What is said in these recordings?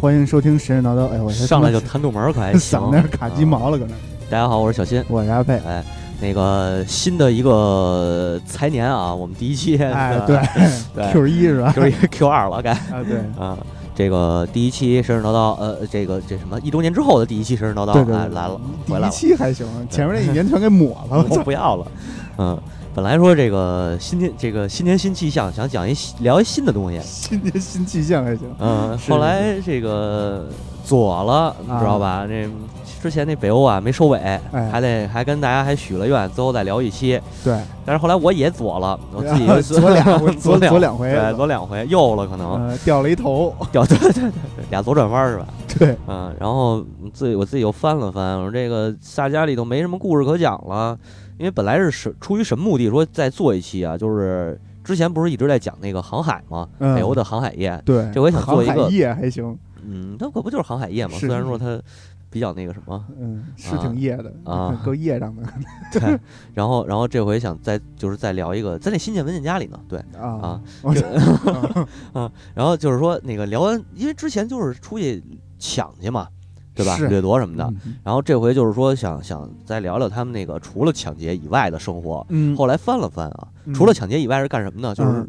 欢迎收听神神叨叨。哎，我上来就弹肚门儿，可还行。嗓子卡鸡毛了，搁那。大家好，我是小新，我是阿佩。哎，那个新的一个财年啊，我们第一期，哎，对，Q 一是吧？Q 一 Q 二了，该啊，对啊，这个第一期神神叨叨，呃，这个这什么一周年之后的第一期神神叨叨，对来来了，回来了。第一期还行，前面那一年全给抹了，我不要了，嗯。本来说这个新年，这个新年新气象，想讲一聊一新的东西。新年新气象还行。嗯，后来这个左了，你知道吧？那之前那北欧啊没收尾，还得还跟大家还许了愿，最后再聊一期。对。但是后来我也左了，我自己 左两 回，左左两回，对，左两回，右了可能掉了一头，掉对对对对，俩左转弯是吧？对。嗯，然后自己我自己又翻了翻，我说这个萨迦里头没什么故事可讲了。因为本来是什出于什么目的说再做一期啊？就是之前不是一直在讲那个航海吗？北欧的航海业。对，这回想做一个航海业还行。嗯，它可不就是航海业嘛？虽然说它比较那个什么，嗯，是挺夜的啊，够夜上的。对，然后然后这回想再就是再聊一个，在那新建文件夹里呢。对啊啊 啊，然后就是说那个聊完，因为之前就是出去抢去嘛。对吧？掠夺什么的，然后这回就是说想想再聊聊他们那个除了抢劫以外的生活。嗯，后来翻了翻啊，除了抢劫以外是干什么呢？就是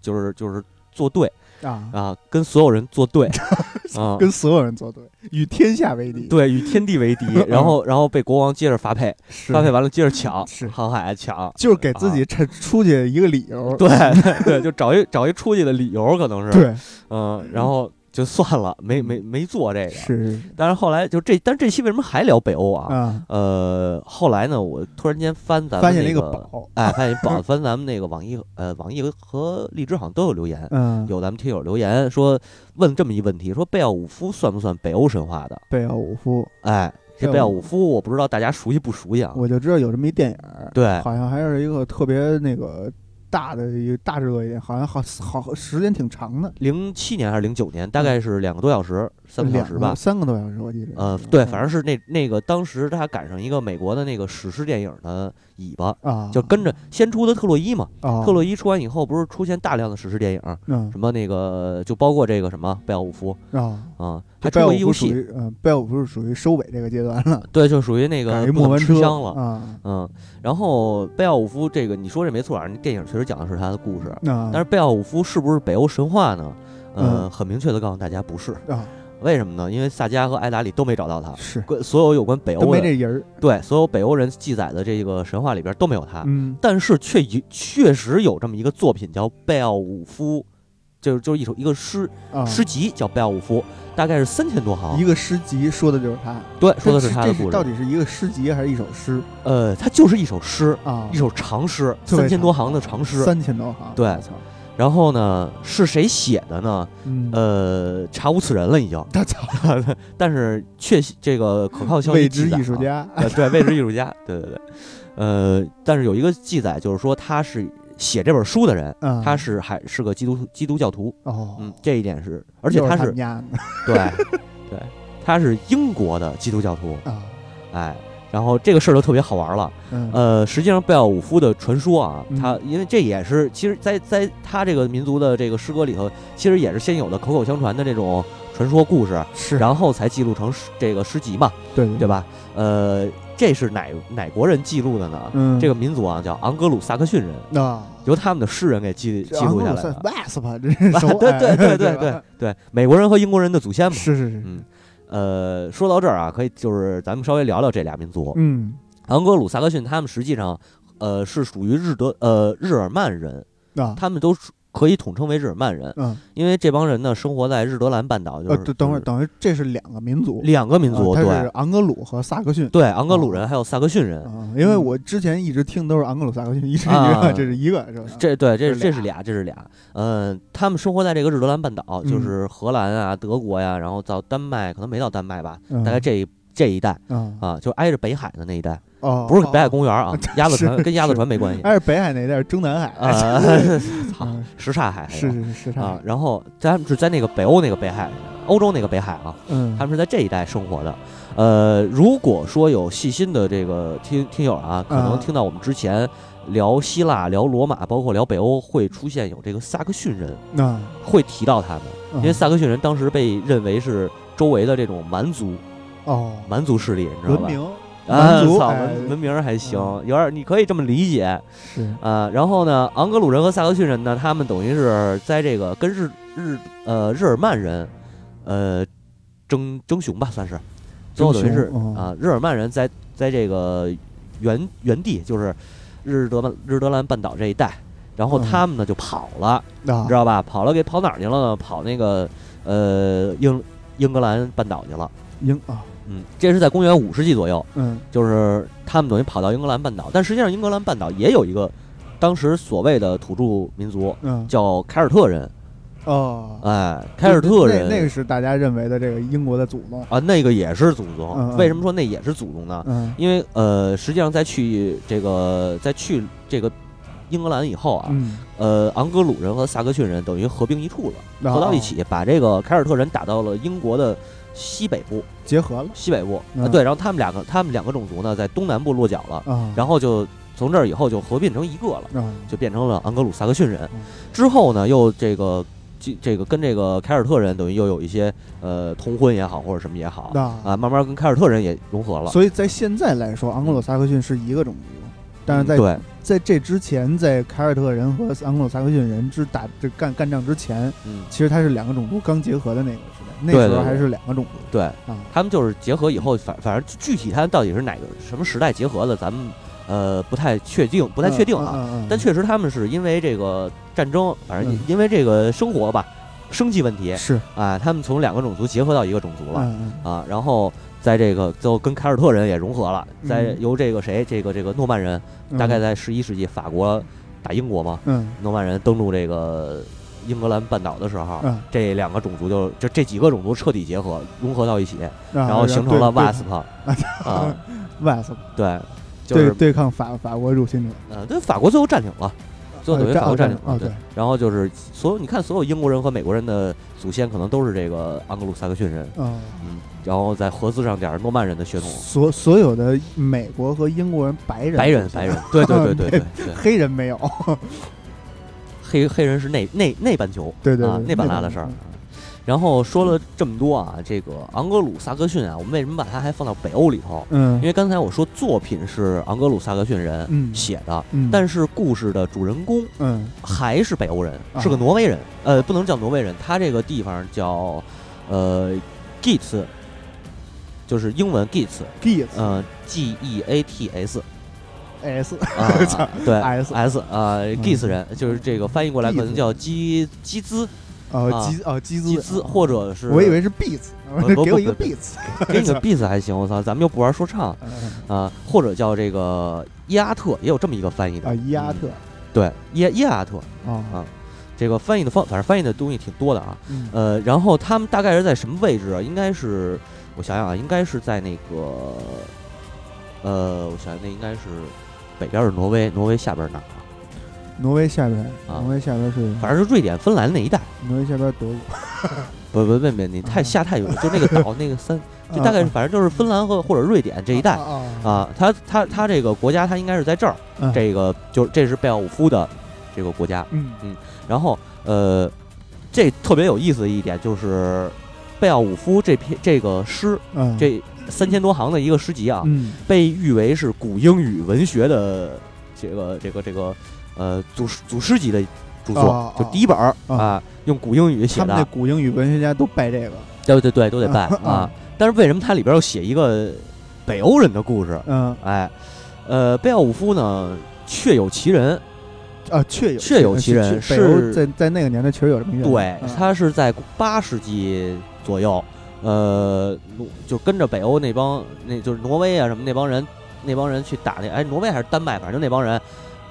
就是就是作对啊啊，跟所有人作对 啊，跟所有人作对，与天下为敌。对，与天地为敌。然后然后被国王接着发配，发配完了接着抢，是航海抢，就是给自己趁出去一个理由。对 对，就找一找一出去的理由，可能是对，嗯，然后。就算了，没没没做这个。是，但是后来就这，但是这期为什么还聊北欧啊？啊，呃，后来呢，我突然间翻咱们那个宝，哎，发现宝，翻咱们那个网易，呃，网易和荔枝好像都有留言，嗯，有咱们听友留言说问这么一问题，说贝奥武夫算不算北欧神话的？贝奥武夫，哎，这贝奥武夫我不知道大家熟悉不熟悉啊？我就知道有这么一电影，对，好像还是一个特别那个。大的一个大制作一点，好像好好时间挺长的，零七年还是零九年，大概是两个多小时，三个小时吧，三个多小时我记得。呃，对，反正是那那个当时他赶上一个美国的那个史诗电影的尾巴啊，就跟着先出的特洛伊嘛，特洛伊出完以后，不是出现大量的史诗电影，什么那个就包括这个什么贝奥武夫啊啊，还出过一游戏，嗯，贝奥武夫是属于收尾这个阶段了，对，就属于那个莫文吃香了。啊，嗯，然后贝奥武夫这个你说这没错，那电影确实讲的是他的故事。但是贝奥武夫是不是北欧神话呢？呃，很明确的告诉大家不是。啊。为什么呢？因为萨迦和艾达里都没找到他，是所有有关北欧都没这人儿。对，所有北欧人记载的这个神话里边都没有他。嗯，但是却有确实有这么一个作品叫贝奥武夫，就是就是一首一个诗诗集叫贝奥武夫，大概是三千多行。一个诗集说的就是他，对，说的是他的故事。到底是一个诗集还是一首诗？呃，它就是一首诗啊，一首长诗，三千多行的长诗，三千多行。对。然后呢，是谁写的呢？呃，查无此人了，已经。他操！但是确这个可靠消息，未知艺术家。对，未知艺术家。对对对。呃，但是有一个记载，就是说他是写这本书的人，他是还是个基督基督教徒。哦，嗯，这一点是，而且他是对对，他是英国的基督教徒啊，哎。然后这个事儿就特别好玩了，呃，实际上贝奥武夫的传说啊，他因为这也是其实，在在他这个民族的这个诗歌里头，其实也是先有的口口相传的这种传说故事，是，然后才记录成这个诗集嘛，对。对吧？呃，这是哪哪国人记录的呢？嗯，这个民族啊叫昂格鲁萨克逊人啊，由他们的诗人给记记录下来的。对对对对对对，美国人和英国人的祖先嘛，是是是，嗯。呃，说到这儿啊，可以就是咱们稍微聊聊这俩民族。嗯，昂格鲁萨克逊他们实际上，呃，是属于日德呃日耳曼人啊，他们都可以统称为日耳曼人。嗯，因为这帮人呢，生活在日德兰半岛，就是等会儿等于这是两个民族，两个民族，对，昂格鲁和萨克逊，对，昂格鲁人还有萨克逊人。因为我之前一直听都是昂格鲁萨克逊，一直以为这是一个，是吧？这对，这这是俩，这是俩。嗯，他们生活在这个日德兰半岛，就是荷兰啊、德国呀，然后到丹麦，可能没到丹麦吧，大概这一这一带。啊，就挨着北海的那一带。哦，不是北海公园啊，鸭子船跟鸭子船没关系。挨着北海那一带是中南海啊，操，什刹海是是是刹啊。然后他们是在那个北欧那个北海，欧洲那个北海啊，嗯，他们是在这一带生活的。呃，如果说有细心的这个听听友啊，可能听到我们之前聊希腊、聊罗马，包括聊北欧，会出现有这个萨克逊人，那会提到他们。因为萨克逊人当时被认为是周围的这种蛮族，哦，蛮族势力，你知道吧？啊，文文明还行，有点你可以这么理解是啊。然后呢，昂格鲁人和萨克逊人呢，他们等于是在这个跟日日呃日耳曼人呃争争雄吧，算是最后等于是啊，日耳曼人在在这个原原地就是日德曼日德兰半岛这一带，然后嗯他们呢就跑了，知道吧？跑了给跑哪儿去了呢？跑那个呃英英格兰半岛去了。英啊，嗯，这是在公元五世纪左右，嗯。就是他们等于跑到英格兰半岛，但实际上英格兰半岛也有一个当时所谓的土著民族嗯。叫凯尔特人，哦，哎，凯尔特人。那那个是大家认为的这个英国的祖宗，啊，那个也是祖宗。为什么说那也是祖宗呢？嗯。因为呃，实际上在去这个在去这个英格兰以后啊，嗯，呃，昂格鲁人和萨克逊人等于合并一处了，啊合到一起，把这个凯尔特人打到了英国的西北部。结合了。西北部。啊，嗯对，然后他们两个他们两个种族呢，在东南部落脚了，啊，然后就从这儿以后就合并成一个了。啊就变成了昂格鲁萨克逊人。嗯。之后呢，又这个这这个跟这个凯尔特人等于又有一些呃通婚也好，或者什么也好啊。啊，慢慢跟凯尔特人也融合了。所以在现在来说，昂格鲁萨克逊是一个种族，但是在嗯对。在这之前，在凯尔特人和昂格鲁萨克逊人之打这干干仗之前，嗯，其实它是两个种族刚结合的那个那对对对。时候还是两个种族。对啊。他们就是结合以后，反反正具体他到底是哪个什么时代结合的，咱们呃不太确定，不太确定啊。但确实他们是因为这个战争，反正嗯。因为这个生活吧，生计问题是。啊，他们从两个种族结合到一个种族了。啊，然后在这个最后跟凯尔特人也融合了，在嗯由这个谁，这个这个诺曼人，嗯大概在十一世纪法国打英国嘛，嗯。诺曼人登陆这个英格兰半岛的时候，嗯，这两个种族就就这几个种族彻底结合，融合到一起，然然后形成了 WASP 啊，WASP。对，就是对对抗法法国入侵者，呃，对，法国最后占领了。最后等于呃法国占领了，啊对，然后就是所有你看，所有英国人和美国人的祖先可能都是这个盎格鲁撒克逊人，嗯，嗯，然后再合资上点儿诺曼人的血统，所所有的美国和英国人白人白人白人，对对对对对对，黑人没有，黑黑人是内内内半球，对对对啊，内半拉的事儿。然后说了这么多啊，这个昂格鲁萨克逊啊，我们为什么把它还放到北欧里头？嗯，因为刚才我说作品是昂格鲁萨克逊人嗯写的，嗯，但是故事的主人公嗯。还是北欧人，啊。是个挪威人。呃，不能叫挪威人，他这个地方叫呃 Geats，就是英文 Geats，，Geats 呃 G E A T S S 啊，对 S S 啊嗯，Geats 人就是这个翻译过来可能叫基基兹呃啊基呃基基兹兹，或者是我以为是 Beats，给我一个不 Beats，给你个 beats 还行，我操，咱们又不玩说唱嗯。啊，或者叫这个伊阿特，也有这么一个翻译的啊伊阿特。嗯对伊伊阿特，啊啊这个翻译的方，反正翻译的东西挺多的啊。嗯。呃，然后他们大概是在什么位置啊？应该是我想想啊，应该是在那个呃，我想想那应该是北边是挪威，挪威下边哪儿啊？挪威下边，啊挪威下边是，反正是瑞典、芬兰那一带。挪威下边德国，不不不不，你太啊下太远了，就那个岛那个三，就大概是反正就是芬兰和或者瑞典这一带啊啊。他他他这个国家他应该是在这儿，嗯这个就这是贝奥武夫的这个国家。嗯然后呃，这特别有意思的一点就是贝奥武夫这篇这个诗，嗯这三千多行的一个诗集啊，嗯。被誉为是古英语文学的这个这个这个呃祖师祖师级的著作，啊就第一本儿啊。啊，用古英语写他们古英语文学家都拜这个，对对对，都得拜啊。啊。但是为什么它里边要写一个北欧人的故事？嗯。哎，呃，贝奥武夫呢确有其人，啊确有确有其人是在在那个年代确实有这么一个，对嗯，他是在八世纪左右，呃，挪就跟着北欧那帮，那就是挪威啊什么那帮人，那帮人去打那，哎，挪威还是丹麦，反正就那帮人，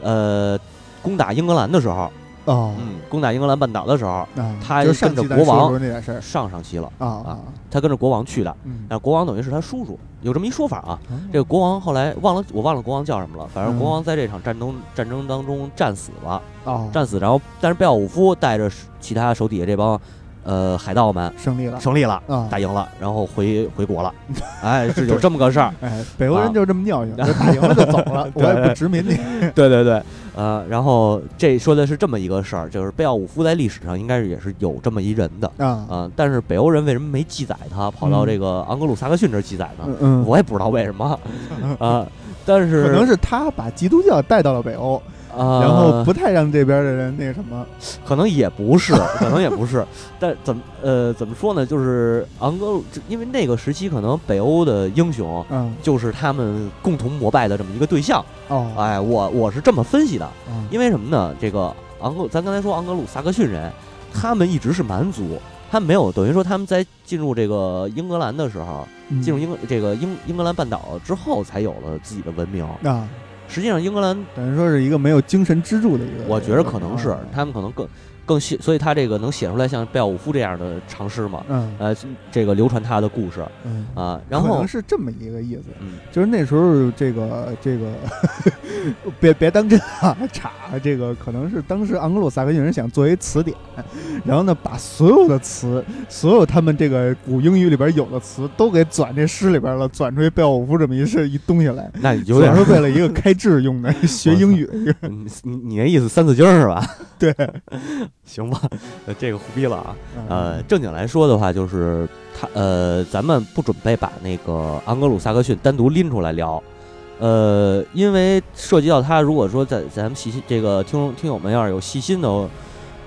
呃，攻打英格兰的时候，哦。嗯，攻打英格兰半岛的时候，啊，他就跟着国王。上上期了，啊啊，他跟着国王去的，嗯，那国王等于是他叔叔，有这么一说法啊。哦。这个国王后来忘了，我忘了国王叫什么了，反正国嗯王在这场战争战争当中战死了，哦。战死，然后但是贝奥武夫带着其他手底下这帮呃海盗们胜利了。胜利了。啊，打赢了，然后回回国了，哎，是有这么个事儿。哎，北欧人啊。就是这么尿性，就打赢了就走了，我也不殖民你，对对对，呃，然后这说的是这么一个事儿，就是贝奥武夫在历史上应该是也是有这么一人的。啊，但是北欧人为什么没记载他，跑到这个昂格鲁萨克逊这儿记载呢？嗯，我也不知道为什么。啊，但是可能是他把基督教带到了北欧。啊，然后不太让这边的人那个什么，可能也不是，可能也不是，但怎么呃怎么说呢？就是昂格鲁，因为那个时期可能北欧的英雄，嗯，就是他们共同膜拜的这么一个对象。哦，哎，我我是这么分析的，因为什么呢？这个昂格，咱刚才说昂格鲁萨克逊人，他们一直是蛮族，他们没有等于说他们在进入这个英格兰的时候，进入英这个英英格兰半岛之后，才有了自己的文明。啊。实际上，英格兰等于说是一个没有精神支柱的一个。我觉得可能是他们可能更更写，所以他这个能写出来像贝奥武夫这样的长诗嘛？嗯，呃，这个流传他的故事，嗯啊，然后可能是这么一个意思，嗯，就是那时候这个这个别别当真啊，查这个可能是当时盎格鲁撒克逊人想作为词典，然后呢把所有的词，所有他们这个古英语里边有的词都给转这诗里边了，转出贝奥武夫这么一是一东西来，那有点是为了一个开智用的 学英语，你你你那意思三字经是吧？对。行吧，这个胡逼了啊。呃，正经来说的话，就是他呃，咱们不准备把那个昂格鲁萨克逊单独拎出来聊，呃，因为涉及到他，如果说在咱们细心这个听听友们要是有细心的。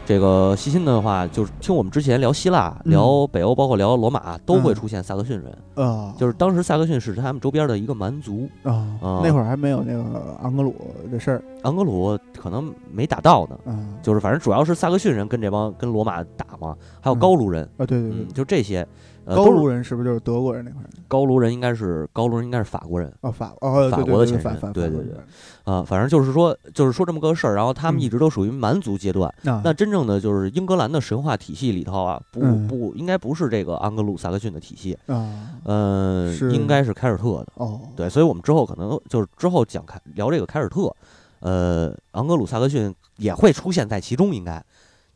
这个细心的话，就是听我们之前聊希腊、聊北欧，包括聊罗马，都会出现萨克逊人。啊。就是当时萨克逊是他们周边的一个蛮族。啊。那会儿还没有那个昂格鲁的事儿，昂格鲁可能没打到呢。就是反正主要是萨克逊人跟这帮跟罗马打嘛，还有高卢人。啊，对对对，就这些。高卢人是不是就是德国人那块？高卢人应该是高卢人，应该是法国人哦，法哦，法国的前身，对对对，啊，反正就是说，就是说这么个事儿。然后他们一直都属于蛮族阶段。那真正的就是英格兰的神话体系里头啊，不不应该不是这个安格鲁萨克逊的体系啊，嗯，应该是凯尔特的哦。对，所以我们之后可能就是之后讲开聊这个凯尔特，呃，昂格鲁萨克逊也会出现在其中，应该，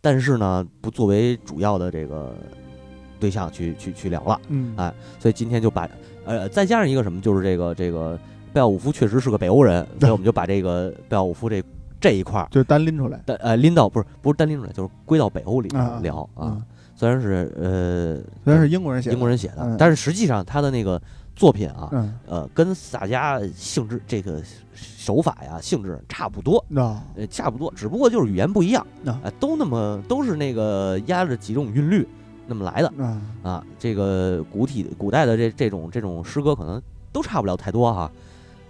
但是呢，不作为主要的这个。对象去去去聊了，嗯，哎，所以今天就把，呃，再加上一个什么，就是这个这个贝奥武夫确实是个北欧人，所以我们就把这个贝奥武夫这这一块儿就单拎出来，单呃拎到不是不是单拎出来，就是归到北欧里面聊啊。虽然是呃虽然是英国人写英国人写的，但是实际上他的那个作品啊，呃，跟萨迦性质这个手法呀性质差不多，呃差不多，只不过就是语言不一样，啊，都那么都是那个压着几种韵律。那么来的啊，这个古体古代的这这种这种诗歌可能都差不了太多哈，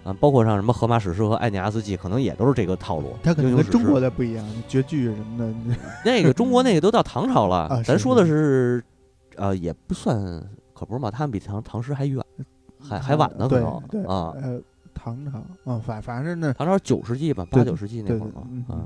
啊，包括像什么荷马史诗和艾尼阿斯纪，可能也都是这个套路。它可能跟中国的不一样，绝句什么的。那个中国那个都到唐朝了，咱说的是，呃，也不算，可不是嘛，他们比唐唐诗还远，还还晚呢，可能啊。呃，唐朝啊，反反正那唐朝九世纪吧，八九世纪那会儿嘛，啊。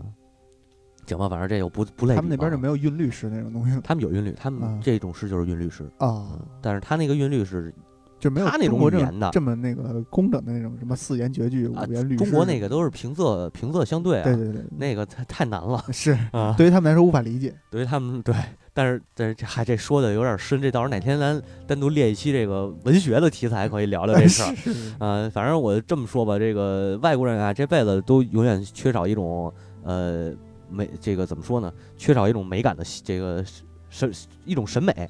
行吧，反正这又不不累。他们那边就没有韵律诗那种东西。他们有韵律，他们这种诗就是韵律诗啊。但是他那个韵律是就没有他那种语言的这么那个工整的那种什么四言绝句、五言律诗。中国那个都是平仄平仄相对啊。对对对，那个太太难了。是啊，对于他们来说无法理解。对于他们对，但是但是这还这说的有点深，这到时候哪天咱单独列一期这个文学的题材，可以聊聊这事儿。嗯，反正我这么说吧，这个外国人啊，这辈子都永远缺少一种呃。美这个怎么说呢？缺少一种美感的这个审一种审美，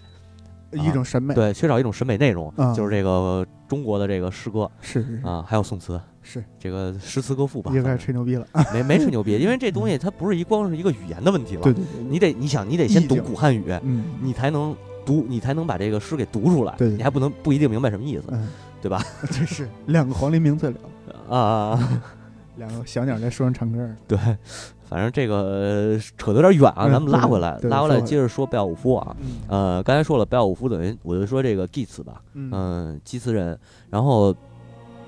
一种审美对，缺少一种审美内容，就是这个中国的这个诗歌是是啊，还有宋词是这个诗词歌赋吧？又开始吹牛逼了，没没吹牛逼，因为这东西它不是一光是一个语言的问题了，对对对，你得你想你得先懂古汉语，嗯，你才能读，你才能把这个诗给读出来，对，你还不能不一定明白什么意思，对吧？这是两个黄鹂鸣翠柳啊，两个小鸟在树上唱歌，对。反正这个扯得有点远啊，咱们拉回来，拉回来接着说贝奥武夫啊。呃，刚才说了贝奥武夫等于我就说这个祭词吧，嗯，祭词人。然后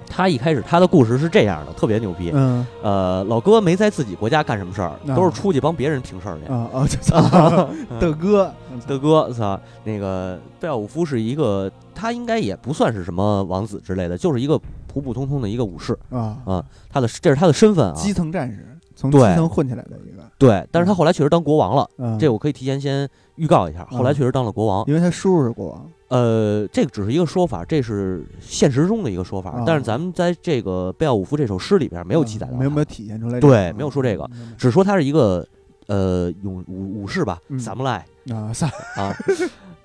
他一开始他的故事是这样的，特别牛逼。嗯，呃，老哥没在自己国家干什么事儿，都是出去帮别人平事儿去。啊啊，的 哥，的哥，操，那个贝奥武夫是一个，他应该也不算是什么王子之类的，就是一个普普通通的一个武士啊啊。他的这是他的身份啊，基层战士。从基层混起来的一个。对，但是他后来确实当国王了，嗯，这我可以提前先预告一下，后来确实当了国王，因为他叔叔是国王。呃，这个只是一个说法，这是现实中的一个说法，但是咱们在这个贝奥武夫这首诗里边没有记载到，没有没有体现出来，对，没有说这个，只说他是一个呃勇武武士吧，萨姆莱啊萨啊。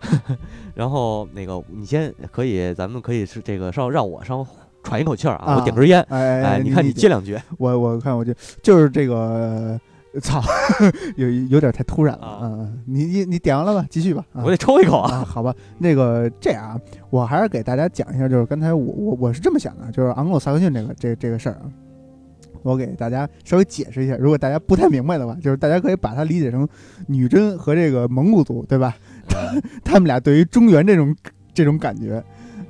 然后那个你先可以，咱们可以是这个稍让我稍喘一口气儿啊，我点根烟，哎哎，你看你接两句，我我看我就就是这个。操，有有点太突然了啊！你你你点完了吧？继续吧。我得抽一口啊！好吧，那个这样啊，我还是给大家讲一下，就是刚才我我我是这么想的，就是昂格鲁萨克逊这个这这个事儿啊，我给大家稍微解释一下。如果大家不太明白的话，就是大家可以把它理解成女真和这个蒙古族，对吧？他们俩对于中原这种这种感觉。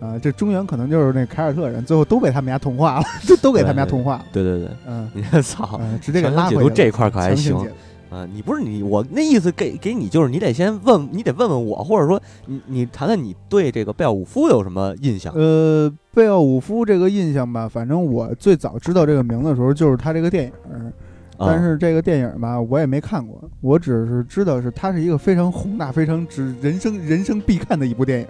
啊，这中原可能就是那凯尔特人，最后都被他们家同化了，就都给他们家同化了。对对对，嗯，你操，直接给拉回来。这块可还行啊？你不是你，我那意思给给你，就是你得先问，你得问问我，或者说你你谈谈你对这个贝奥武夫有什么印象？呃，贝奥武夫这个印象吧，反正我最早知道这个名字的时候，就是他这个电影。但是这个电影吧，我也没看过，我只是知道是它是一个非常宏大、非常指人生人生必看的一部电影，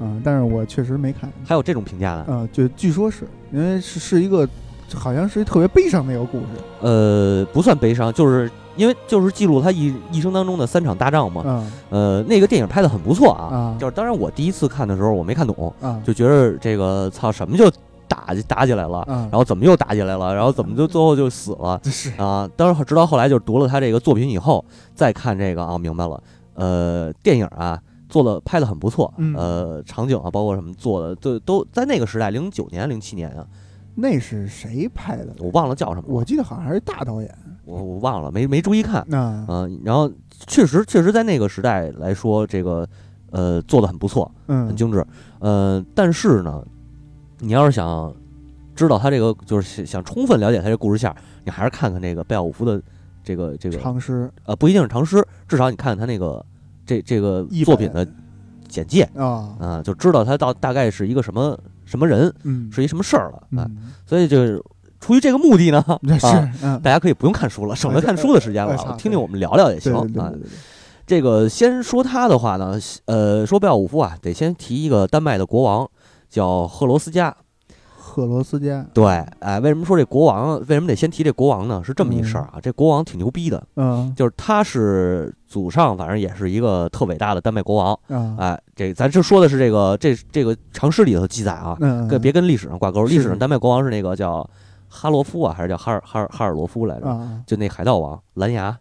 嗯，但是我确实没看。还有这种评价呢？嗯，就据说是因为是是一个，好像是一特别悲伤的一个故事。呃，不算悲伤，就是因为就是记录他一一生当中的三场大仗嘛。嗯。呃，那个电影拍的很不错啊。啊。就是当然我第一次看的时候我没看懂，啊，就觉得这个操什么就。打打起来了，然后怎么又打起来了？然后怎么就最后就死了？是啊，当时直到后来就读了他这个作品以后，再看这个啊，明白了。呃，电影啊做的拍的很不错，呃，场景啊包括什么做的都都在那个时代，零九年零七年啊。那是谁拍的？我忘了叫什么。我记得好像还是大导演，我我忘了，没没注意看。那嗯，然后确实确实在那个时代来说，这个呃做的很不错，嗯，很精致。呃，但是呢。你要是想知道他这个，就是想充分了解他这故事线，你还是看看这个贝奥武夫的这个这个长诗，呃，不一定是长诗，至少你看看他那个这这个作品的简介啊，啊，就知道他到大概是一个什么什么人，嗯，是一什么事儿了啊。所以就是出于这个目的呢，是大家可以不用看书了，省得看书的时间了，听听我们聊聊也行啊。这个先说他的话呢，呃，说贝奥武夫啊，得先提一个丹麦的国王。叫赫罗斯加，赫罗斯加对，哎，为什么说这国王？为什么得先提这国王呢？是这么一事儿啊，这国王挺牛逼的，嗯，就是他是祖上，反正也是一个特伟大的丹麦国王，哎，这咱这说的是这个这这个长诗里头记载啊，跟别跟历史上挂钩，历史上丹麦国王是那个叫哈罗夫啊，还是叫哈尔哈尔哈尔罗夫来着？就那海盗王蓝牙，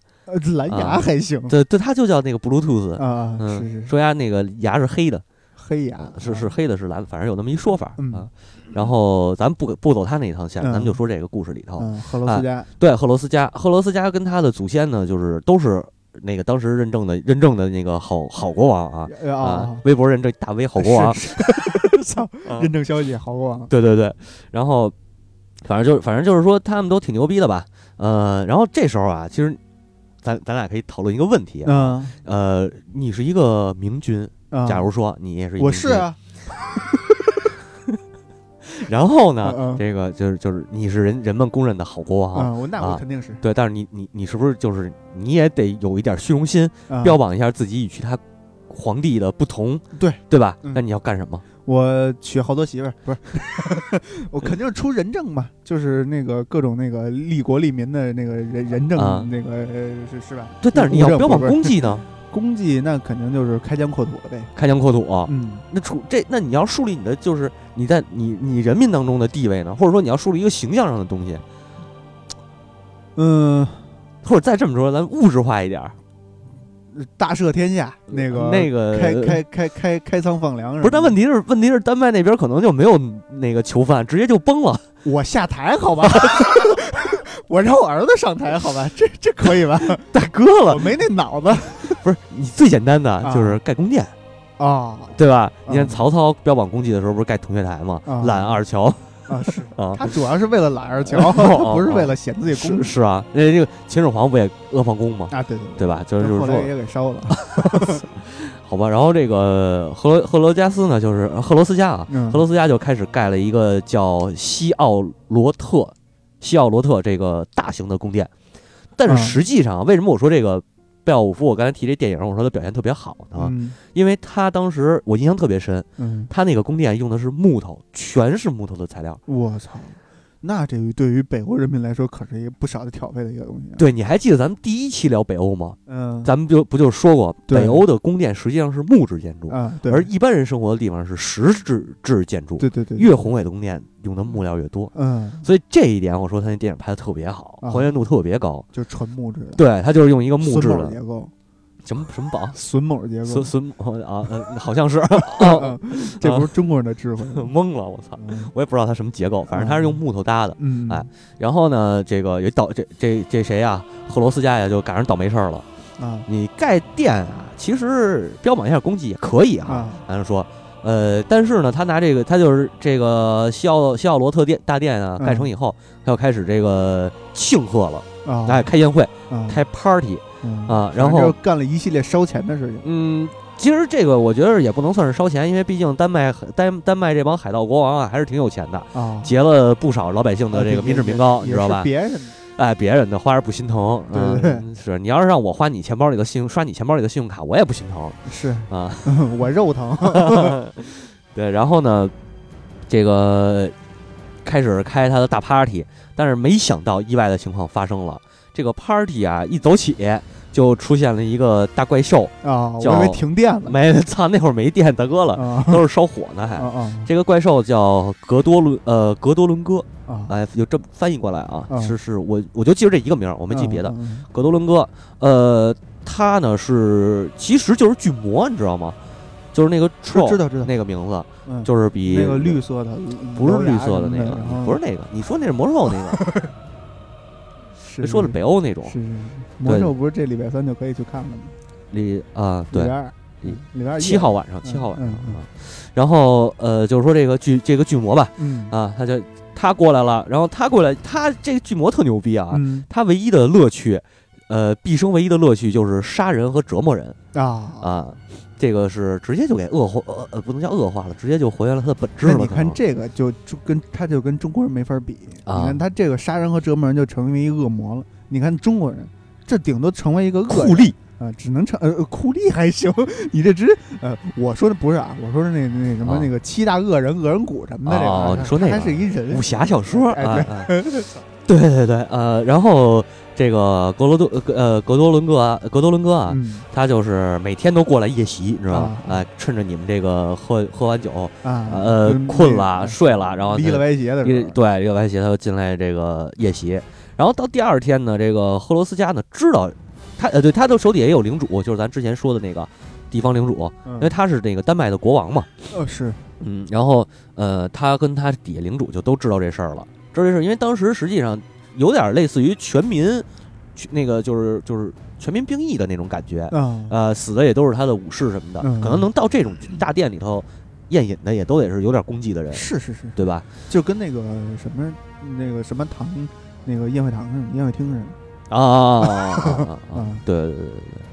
蓝牙还行，对对，他就叫那个布鲁图斯啊，嗯，说牙那个牙是黑的。黑眼是是黑的，是蓝，反正有那么一说法啊。然后咱不不走他那一趟线，咱们就说这个故事里头，赫罗斯加。对赫罗斯加，赫罗斯加跟他的祖先呢，就是都是那个当时认证的认证的那个好好国王啊啊，微博认证大 V 好国王，操，认证消息好国王，对对对。然后反正就反正就是说他们都挺牛逼的吧，呃，然后这时候啊，其实咱咱俩可以讨论一个问题啊，呃，你是一个明君。假如说你也是，我是啊。然后呢，这个就是就是你是人人们公认的好国王啊，我那我肯定是对。但是你你你是不是就是你也得有一点虚荣心，标榜一下自己与其他皇帝的不同，对对吧？那你要干什么？我娶好多媳妇儿，不是？我肯定是出人证嘛，就是那个各种那个利国利民的那个人人证，那个是是吧？对，但是你要标榜功绩呢？功绩那肯定就是开疆扩土了呗，开疆扩土。嗯，那处这那你要树立你的就是你在你你人民当中的地位呢，或者说你要树立一个形象上的东西，嗯，或者再这么说，咱物质化一点，大赦天下，那个那个开开开开开仓放粮，不是？但问题是问题是丹麦那边可能就没有那个囚犯，直接就崩了。我下台好吧？我让我儿子上台好吧？这这可以吧？大哥了，我没那脑子。不是你最简单的就是盖宫殿啊，对吧？你看曹操标榜功绩的时候不是盖铜雀台吗？揽二乔啊，是 啊，他主要是为了揽二乔，不是为了显自己功。是啊，那这个秦始皇不也阿房宫吗？啊，对对对吧？就是就是说也给烧了，好吧。然后这个赫罗赫罗加斯呢，就是赫罗斯加啊，赫罗斯加就开始盖了一个叫西奥罗特西奥罗特这个大型的宫殿。但是实际上，为什么我说这个贝奥武夫？我刚才提这电影，我说他表现特别好呢？因为他当时我印象特别深，他那个宫殿用的是木头，全是木头的材料。我操！那这对于北欧人民来说，可是一个不少的挑费的一个东西。对，你还记得咱们第一期聊北欧吗？嗯，咱们就不就说过，北欧的宫殿实际上是木质建筑啊，而一般人生活的地方是石质质建筑。对对对，越宏伟的宫殿用的木料越多。嗯，所以这一点，我说他那电影拍的特别好，还原度特别高，就纯木质的。对他就是用一个木质的结构。什么什么宝？榫卯结构。榫榫啊，好像是。这不是中国人的智慧。懵了，我操！我也不知道它什么结构，反正它是用木头搭的。嗯。哎，然后呢，这个也倒这这这谁呀？赫罗斯加呀，就赶上倒霉事儿了。啊。你盖店啊，其实标榜一下功绩也可以啊。咱就说，呃，但是呢，他拿这个，他就是这个西奥西奥罗特殿大殿啊，盖成以后，他要开始这个庆贺了。啊。哎，开宴会，开 party。啊，然后干了一系列烧钱的事情。嗯，其实这个我觉得也不能算是烧钱，因为毕竟丹麦丹丹麦这帮海盗国王啊，还是挺有钱的啊，劫了不少老百姓的这个民脂民膏，你知道吧？别人哎，别人的花而不心疼，对对，是你要是让我花你钱包里的信用刷你钱包里的信用卡，我也不心疼。是啊，我肉疼。对，然后呢，这个开始开他的大 party，但是没想到意外的情况发生了，这个 party 啊一走起。就出现了一个大怪兽啊！我以为停电了，没 操，那会儿没电，大哥了，都是烧火呢，还。这个怪兽叫格多伦，呃，格多伦哥啊，哎，就这么翻译过来啊，是是，我我就记住这一个名，我没记别的。格多伦哥，呃，他呢是其实就是巨魔，你知道吗？就是那个臭，知道知道那个名字，就是比那个绿色的，不是绿色的那个，不是那个，你说那是魔兽那个。说的北欧那种，是魔兽不是这礼拜三就可以去看了吗？礼啊，对，礼拜二，礼拜二七号晚上，七号晚上啊。然后呃，就是说这个巨这个巨魔吧，啊，他就他过来了，然后他过来，他这个巨魔特牛逼啊，他唯一的乐趣，呃，毕生唯一的乐趣就是杀人和折磨人啊啊。这个是直接就给恶化，呃呃，不能叫恶化了，直接就还原了他的本质了。你看这个就就跟他就跟中国人没法比。你看他这个杀人和折磨人就成为一恶魔了。你看中国人，这顶多成为一个恶酷吏啊，只能成呃酷吏还行。你这直呃，我说的不是啊，我说的那那什么那个七大恶人恶人谷什么的这个，你说那个他是一人武侠小说啊。对对对，呃，然后。这个格罗多呃格多伦哥格多伦哥啊，他就是每天都过来夜袭，你知道吗？哎，趁着你们这个喝喝完酒啊，呃，困了睡了，然后离了歪斜的，对，离了歪斜，他就进来这个夜袭。然后到第二天呢，这个赫罗斯加呢知道他呃，对，他的手底下也有领主，就是咱之前说的那个地方领主，因为他是那个丹麦的国王嘛。呃，是，嗯，然后呃，他跟他底下领主就都知道这事儿了，知道这事，因为当时实际上。有点类似于全民，那个就是就是全民兵役的那种感觉，呃，死的也都是他的武士什么的，可能能到这种大殿里头宴饮的，也都得是有点功绩的人，是是是，对吧？就跟那个什么那个什么堂，那个宴会堂似的，宴会厅似的，啊啊啊啊！对对对对对。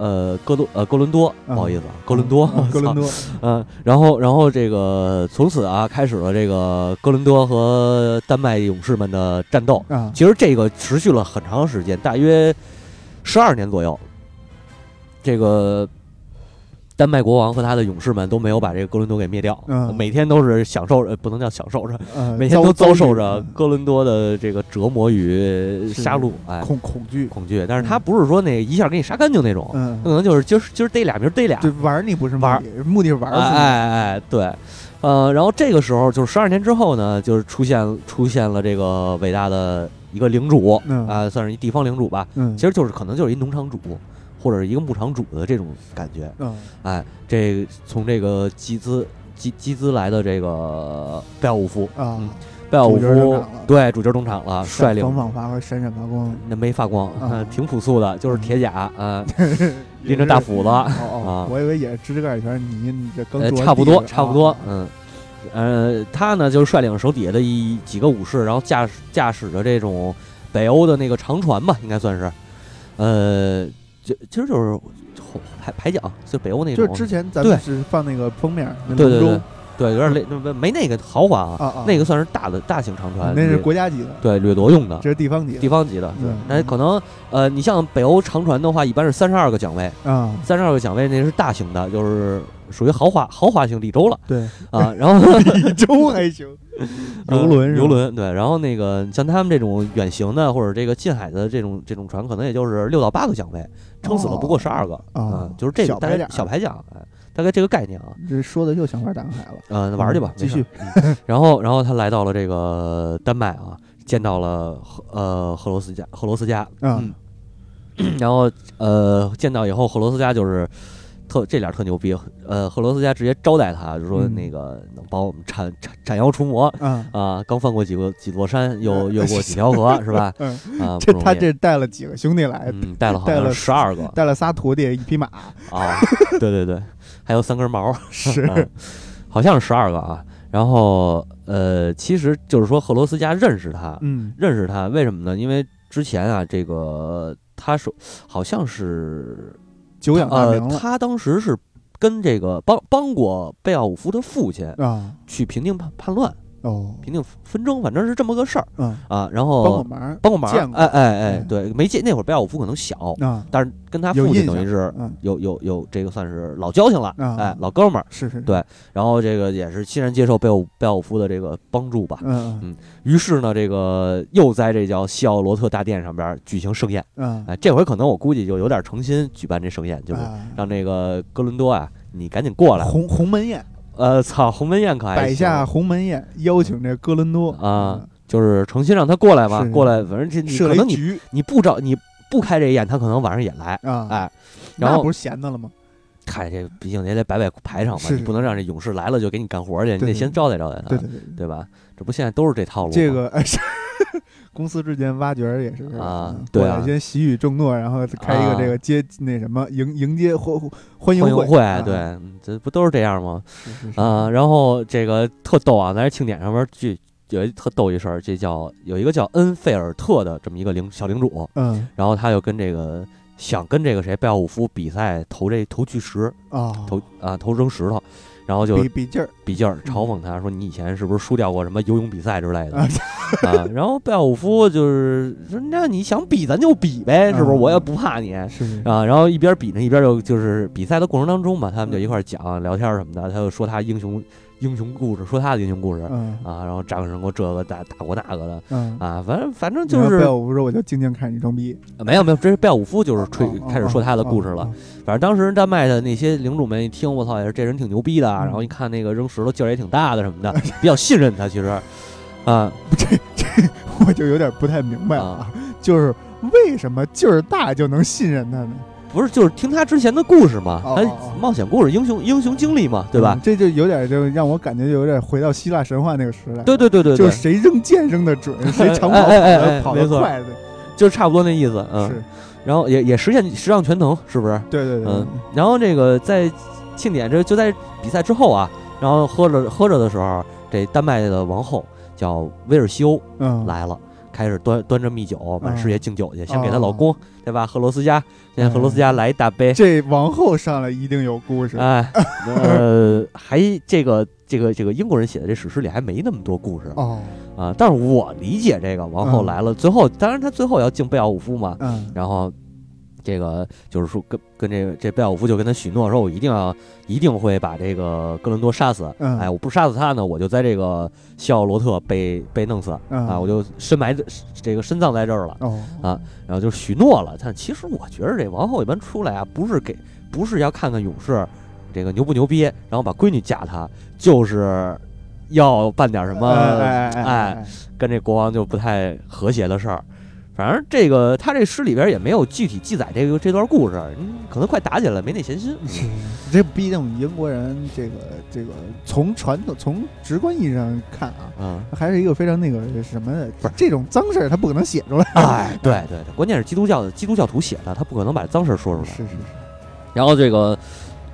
呃，哥多呃，哥伦多，不好意思，哥伦多，哥伦多，嗯，然后，然后这个从此啊，开始了这个哥伦多和丹麦勇士们的战斗啊。其实这个持续了很长时间，大约十二年左右。这个。丹麦国王和他的勇士们都没有把这个哥伦多给灭掉，每天都是享受，不能叫享受着，每天都遭受着哥伦多的这个折磨与杀戮，哎，恐恐惧恐惧。但是他不是说那一下给你杀干净那种，可能就是今儿今儿逮俩，明儿逮俩，玩你不是玩，目的是玩。哎哎，对，呃，然后这个时候就是十二年之后呢，就是出现出现了这个伟大的一个领主啊，算是一地方领主吧，其实就是可能就是一农场主。或者是一个牧场主的这种感觉，嗯，哎，这从这个集资集集资来的这个贝奥武夫啊，贝奥武夫对主角登场了，率领。发光，闪闪发光，那没发光，挺朴素的，就是铁甲啊，拎着大斧子 啊，我以为也是指甲钳，你这刚差不多差不多，嗯，呃，他呢就是率领手底下的一几个武士，然后驾驶驾驶着这种北欧的那个长船吧，应该算是，呃。就其实就是排排桨，就北欧那种。就是之前咱们是放那个封面，对对对对，有点累，没没那个豪华啊，那个算是大的大型长船，那是国家级的，对，掠夺用的，这是地方级，地方级的。对那可能呃，你像北欧长船的话，一般是三十二个桨位啊，三十二个桨位那是大型的，就是属于豪华豪华型立舟了。对啊，然后立舟还行，游轮游轮对，然后那个像他们这种远行的或者这个近海的这种这种船，可能也就是六到八个桨位，撑死了不过十二个啊，就是这个大概小排桨，大概这个概念啊。这说的又想玩大航海了，嗯，玩去吧，继续。然后然后他来到了这个丹麦啊。见到了赫呃赫罗斯加赫罗斯加，嗯，然后呃见到以后赫罗斯加就是特这俩特牛逼，呃赫罗斯加直接招待他，就说那个能帮我们斩斩斩妖除魔，啊。刚翻过几个几座山，又越过几条河，是吧？啊，这他这带了几个兄弟来，带了带了十二个，带了仨徒弟，一匹马。啊，对对对，还有三根毛，是，好像是十二个啊。然后，呃，其实就是说，赫罗斯加认识他，嗯，认识他，为什么呢？因为之前啊，这个他说好像是久仰大名了，他当时是跟这个帮帮过贝奥武夫的父亲啊，去平定叛叛乱。哦，平定纷争，反正是这么个事儿，嗯。啊，然后帮过忙，帮过忙，哎哎哎，对，没见那会儿贝奥武夫可能小，但是跟他父亲等于是有有有这个算是老交情了，哎，老哥们儿，是是，对，然后这个也是欣然接受贝奥贝奥武夫的这个帮助吧，嗯嗯，于是呢，这个又在这叫西奥罗特大殿上边举行盛宴，嗯，哎，这回可能我估计就有点诚心举办这盛宴，就是让这个哥伦多啊，你赶紧过来，鸿鸿门宴。呃，操，鸿门宴可还摆下鸿门宴，邀请这哥伦多啊，就是诚心让他过来吧，过来，反正这你可能你你不找你不开这宴，他可能晚上也来啊，哎，然后不是闲的了吗？开这毕竟也得摆摆排场嘛，你不能让这勇士来了就给你干活去，你得先招待招待他，对对对，对。吧？这不现在都是这套路，这个公司之间挖掘也是啊，对啊，先喜语重诺，然后开一个这个接那什么迎迎接欢欢迎会，对，这不都是这样吗？啊，然后这个特逗啊，在这庆典上面就有一特逗一事儿，这叫有一个叫恩费尔特的这么一个领小领主，嗯，然后他又跟这个想跟这个谁贝奥武夫比赛投这投巨石啊，投啊投扔石头。然后就比比劲儿，比劲儿，嘲讽他说：“你以前是不是输掉过什么游泳比赛之类的？”啊，然后贝奥武夫就是说：“那你想比，咱就比呗，是不是？我也不怕你。”是啊，然后一边比呢，一边就就是比赛的过程当中嘛，他们就一块讲聊天什么的，他就说他英雄。英雄故事，说他的英雄故事，嗯啊，然后战胜过这个，打打过那个的，嗯啊，反正反正就是贝奥武夫说，我就静静看你装逼。没有没有，这是贝奥武夫就是吹开始说他的故事了。反正当时丹麦的那些领主们一听，我操，也是这人挺牛逼的。然后一看那个扔石头劲儿也挺大的什么的，比较信任他。其实，啊，这这我就有点不太明白了，就是为什么劲儿大就能信任他呢？不是，就是听他之前的故事嘛，他冒险故事、英雄英雄经历嘛，对吧？这就有点，就让我感觉有点回到希腊神话那个时代。对对对对，就是谁扔箭扔的准，谁长跑跑得快的，就差不多那意思。嗯，然后也也实现十项全能，是不是？对对对。嗯。然后这个在庆典这就在比赛之后啊，然后喝着喝着的时候，这丹麦的王后叫威尔西欧来了。开始端端着蜜酒满世界敬酒去，先给她老公，对吧？赫罗斯加，现在赫罗斯加来一大杯。这王后上来一定有故事，哎，呃，还这个这个这个英国人写的这史诗里还没那么多故事哦啊。但是我理解这个王后来了，最后当然她最后要敬贝奥武夫嘛，嗯，然后。这个就是说，跟跟这个这贝奥武夫就跟他许诺说，我一定要一定会把这个哥伦多杀死。哎，我不杀死他呢，我就在这个西奥罗特被被弄死啊，我就深埋这个深葬在这儿了。啊，然后就许诺了。但其实我觉得这王后一般出来啊，不是给不是要看看勇士这个牛不牛逼，然后把闺女嫁他，就是要办点什么哎，跟这国王就不太和谐的事儿。反正这个他这诗里边也没有具体记载这个这段故事，可能快打起来了，没那闲心。这毕竟英国人这个这个从传统从直观意义上看啊，嗯，还是一个非常那个什么，不是这种脏事儿他不可能写出来。哎，对对对，关键是基督教的基督教徒写的，他不可能把脏事儿说出来。是是是。然后这个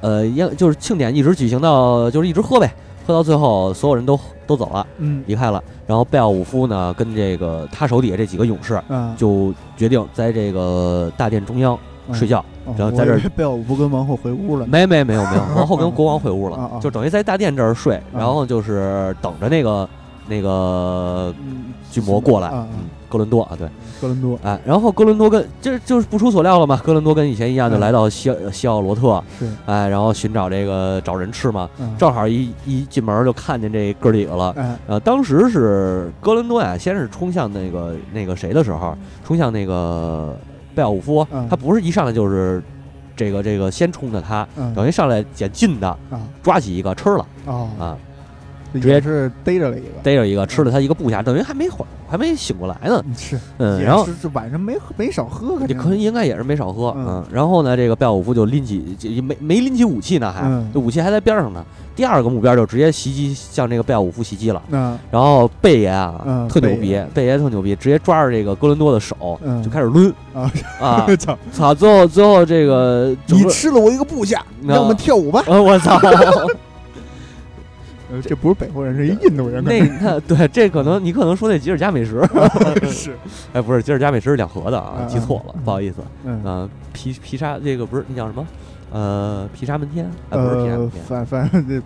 呃，也就是庆典一直举行到就是一直喝呗。喝到最后，所有人都都走了，嗯，离开了。然后贝奥武夫呢，跟这个他手底下这几个勇士，嗯，就决定在这个大殿中央睡觉，然后在这儿贝奥武夫跟王后回屋了。没没没有没有，王后跟国王回屋了，就等于在大殿这儿睡，然后就是等着那个那个巨魔过来。嗯，哥伦多啊，对，哥伦多。哎，然后哥伦多跟这就是不出所料了嘛，哥伦多跟以前一样，就来到西西奥罗特。是，哎，然后寻找这个找人吃嘛，正好一一进门就看见这哥几个了。呃，当时是哥伦多呀，先是冲向那个那个谁的时候，冲向那个。贝奥武夫，他不是一上来就是这个这个先冲的他，等于上来捡近的，抓起一个吃了啊，直接是逮着了一个，逮着一个吃了他一个部下，等于还没缓还没醒过来呢。是，嗯，然后晚上没没少喝，可能应该也是没少喝，嗯。然后呢，这个贝奥武夫就拎起没没拎起武器呢，还这武器还在边上呢。第二个目标就直接袭击，向这个贝奥武夫袭击了。嗯，然后贝爷啊，特牛逼，贝爷特牛逼，直接抓着这个哥伦多的手，就开始抡啊啊！操操！最后最后这个你吃了我一个部下，让我们跳舞吧！我操！这不是北国人，是一印度人。那那对，这可能你可能说那吉尔加美什是，哎，不是吉尔加美什是两盒的啊，记错了，不好意思。嗯，皮皮沙这个不是那叫什么？呃，皮沙门天？啊，不是皮沙门天，反反正别。